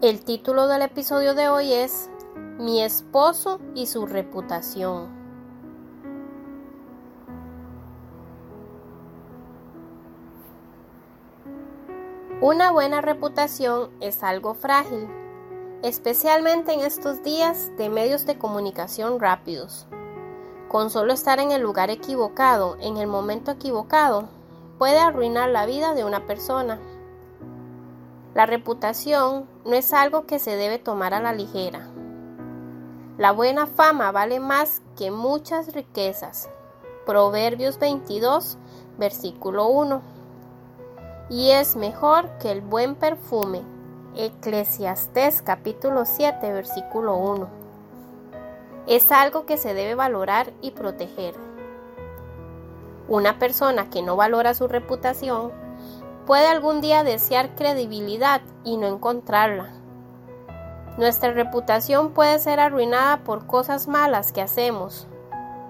El título del episodio de hoy es Mi esposo y su reputación. Una buena reputación es algo frágil, especialmente en estos días de medios de comunicación rápidos. Con solo estar en el lugar equivocado, en el momento equivocado, puede arruinar la vida de una persona. La reputación no es algo que se debe tomar a la ligera. La buena fama vale más que muchas riquezas. Proverbios 22, versículo 1. Y es mejor que el buen perfume. Eclesiastés capítulo 7, versículo 1. Es algo que se debe valorar y proteger. Una persona que no valora su reputación puede algún día desear credibilidad y no encontrarla. Nuestra reputación puede ser arruinada por cosas malas que hacemos,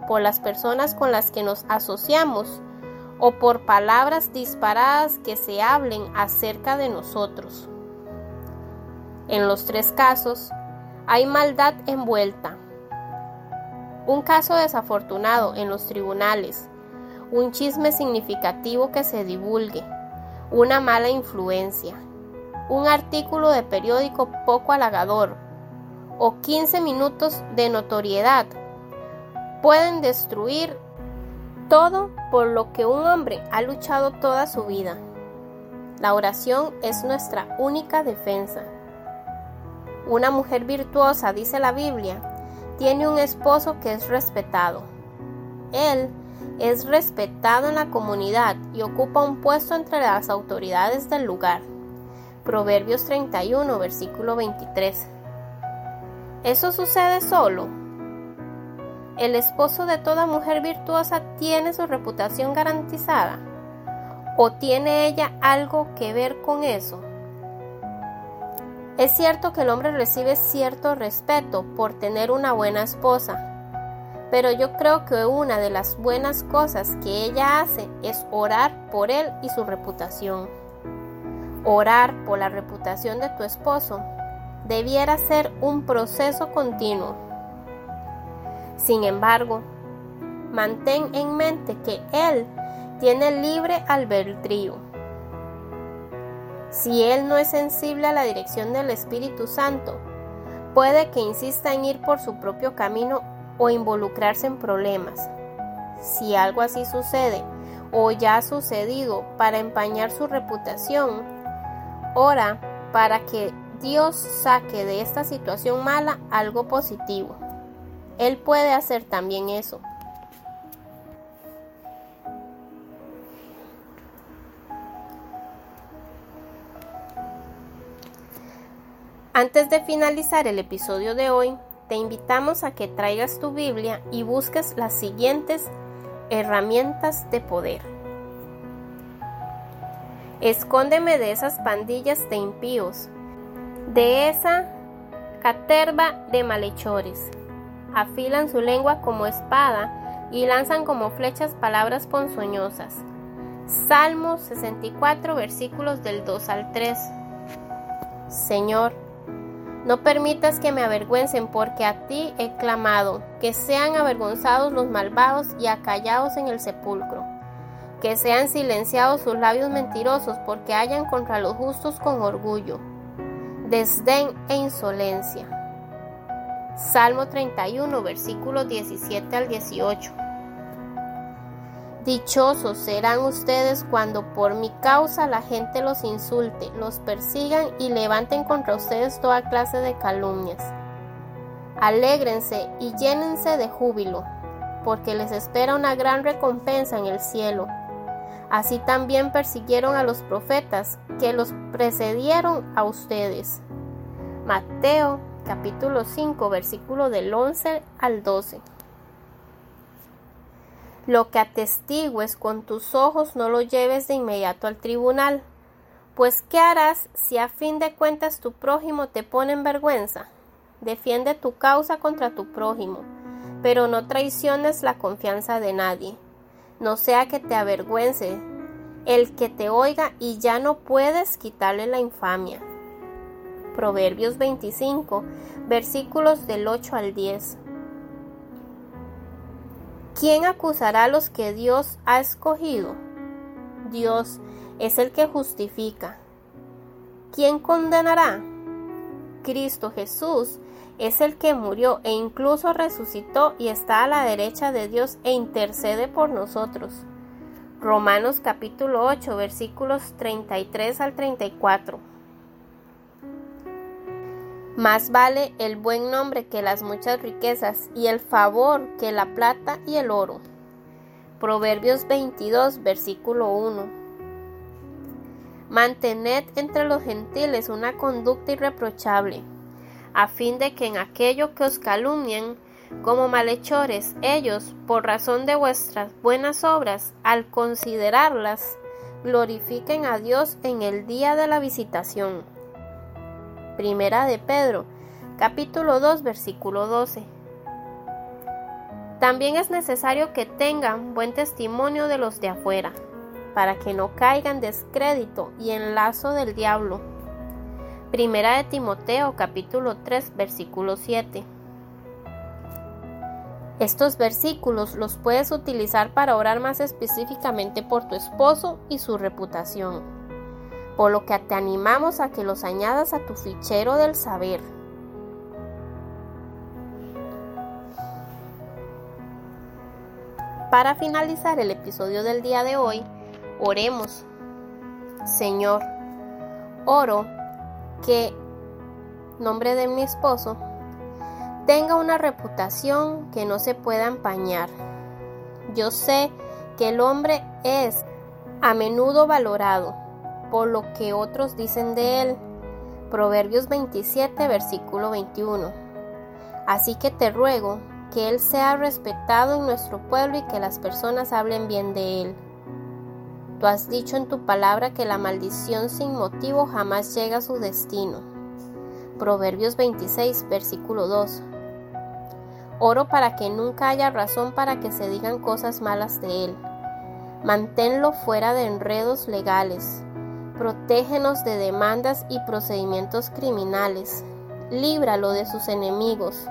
por las personas con las que nos asociamos o por palabras disparadas que se hablen acerca de nosotros. En los tres casos hay maldad envuelta. Un caso desafortunado en los tribunales, un chisme significativo que se divulgue, una mala influencia, un artículo de periódico poco halagador o 15 minutos de notoriedad pueden destruir todo por lo que un hombre ha luchado toda su vida. La oración es nuestra única defensa. Una mujer virtuosa, dice la Biblia, tiene un esposo que es respetado. Él es respetado en la comunidad y ocupa un puesto entre las autoridades del lugar. Proverbios 31, versículo 23. ¿Eso sucede solo? ¿El esposo de toda mujer virtuosa tiene su reputación garantizada? ¿O tiene ella algo que ver con eso? Es cierto que el hombre recibe cierto respeto por tener una buena esposa, pero yo creo que una de las buenas cosas que ella hace es orar por él y su reputación. Orar por la reputación de tu esposo debiera ser un proceso continuo. Sin embargo, mantén en mente que él tiene libre albedrío. Si él no es sensible a la dirección del Espíritu Santo, puede que insista en ir por su propio camino o involucrarse en problemas. Si algo así sucede o ya ha sucedido para empañar su reputación, ora para que Dios saque de esta situación mala algo positivo. Él puede hacer también eso. Antes de finalizar el episodio de hoy, te invitamos a que traigas tu Biblia y busques las siguientes herramientas de poder. Escóndeme de esas pandillas de impíos, de esa caterva de malhechores. Afilan su lengua como espada y lanzan como flechas palabras ponzoñosas. Salmo 64 versículos del 2 al 3. Señor, no permitas que me avergüencen, porque a ti he clamado, que sean avergonzados los malvados y acallados en el sepulcro, que sean silenciados sus labios mentirosos, porque hayan contra los justos con orgullo, desdén e insolencia. Salmo 31, versículos 17 al 18. Dichosos serán ustedes cuando por mi causa la gente los insulte, los persigan y levanten contra ustedes toda clase de calumnias. Alégrense y llénense de júbilo, porque les espera una gran recompensa en el cielo. Así también persiguieron a los profetas que los precedieron a ustedes. Mateo capítulo 5 versículo del 11 al 12. Lo que atestigues con tus ojos no lo lleves de inmediato al tribunal, pues ¿qué harás si a fin de cuentas tu prójimo te pone en vergüenza? Defiende tu causa contra tu prójimo, pero no traiciones la confianza de nadie, no sea que te avergüence el que te oiga y ya no puedes quitarle la infamia. Proverbios 25, versículos del 8 al 10. ¿Quién acusará a los que Dios ha escogido? Dios es el que justifica. ¿Quién condenará? Cristo Jesús es el que murió e incluso resucitó y está a la derecha de Dios e intercede por nosotros. Romanos capítulo 8 versículos 33 al 34. Más vale el buen nombre que las muchas riquezas y el favor que la plata y el oro. Proverbios 22, versículo 1. Mantened entre los gentiles una conducta irreprochable, a fin de que en aquello que os calumnian como malhechores, ellos, por razón de vuestras buenas obras, al considerarlas, glorifiquen a Dios en el día de la visitación. Primera de Pedro, capítulo 2, versículo 12. También es necesario que tengan buen testimonio de los de afuera, para que no caigan descrédito y en lazo del diablo. Primera de Timoteo, capítulo 3, versículo 7. Estos versículos los puedes utilizar para orar más específicamente por tu esposo y su reputación por lo que te animamos a que los añadas a tu fichero del saber. Para finalizar el episodio del día de hoy, oremos. Señor, oro que, nombre de mi esposo, tenga una reputación que no se pueda empañar. Yo sé que el hombre es a menudo valorado, por lo que otros dicen de él. Proverbios 27, versículo 21. Así que te ruego que Él sea respetado en nuestro pueblo y que las personas hablen bien de Él. Tú has dicho en tu palabra que la maldición sin motivo jamás llega a su destino. Proverbios 26, versículo 2. Oro para que nunca haya razón para que se digan cosas malas de Él. Manténlo fuera de enredos legales. Protégenos de demandas y procedimientos criminales. Líbralo de sus enemigos.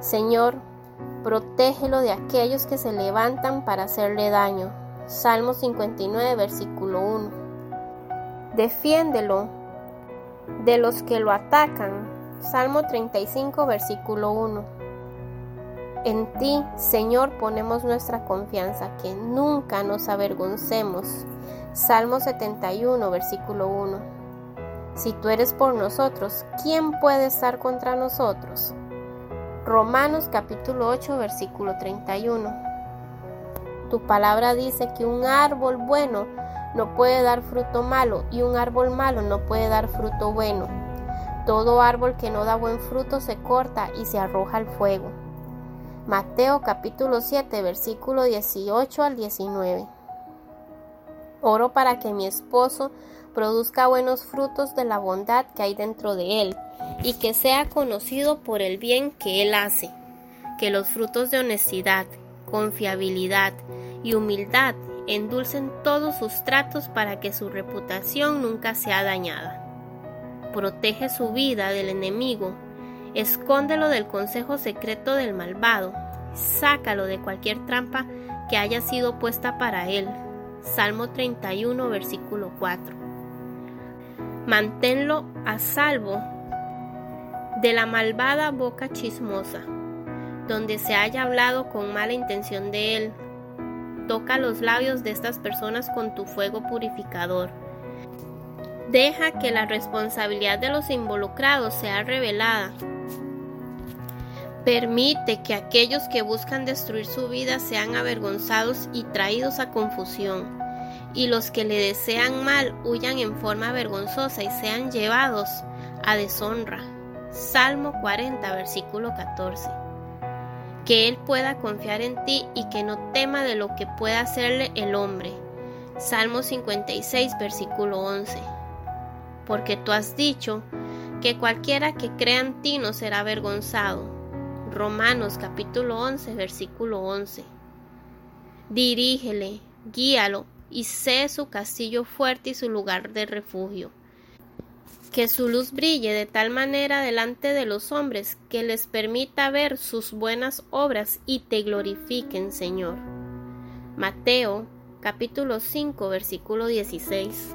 Señor, protégelo de aquellos que se levantan para hacerle daño. Salmo 59, versículo 1. Defiéndelo de los que lo atacan. Salmo 35, versículo 1. En ti, Señor, ponemos nuestra confianza, que nunca nos avergoncemos. Salmo 71, versículo 1. Si tú eres por nosotros, ¿quién puede estar contra nosotros? Romanos capítulo 8, versículo 31. Tu palabra dice que un árbol bueno no puede dar fruto malo y un árbol malo no puede dar fruto bueno. Todo árbol que no da buen fruto se corta y se arroja al fuego. Mateo capítulo 7, versículo 18 al 19. Oro para que mi esposo produzca buenos frutos de la bondad que hay dentro de él y que sea conocido por el bien que él hace. Que los frutos de honestidad, confiabilidad y humildad endulcen todos sus tratos para que su reputación nunca sea dañada. Protege su vida del enemigo, escóndelo del consejo secreto del malvado, sácalo de cualquier trampa que haya sido puesta para él Salmo 31, versículo 4. Manténlo a salvo de la malvada boca chismosa, donde se haya hablado con mala intención de él. Toca los labios de estas personas con tu fuego purificador. Deja que la responsabilidad de los involucrados sea revelada. Permite que aquellos que buscan destruir su vida sean avergonzados y traídos a confusión y los que le desean mal huyan en forma vergonzosa y sean llevados a deshonra. Salmo 40, versículo 14. Que Él pueda confiar en ti y que no tema de lo que pueda hacerle el hombre. Salmo 56, versículo 11. Porque tú has dicho que cualquiera que crea en ti no será avergonzado. Romanos capítulo 11, versículo 11. Dirígele, guíalo y sé su castillo fuerte y su lugar de refugio. Que su luz brille de tal manera delante de los hombres que les permita ver sus buenas obras y te glorifiquen, Señor. Mateo capítulo 5 versículo 16.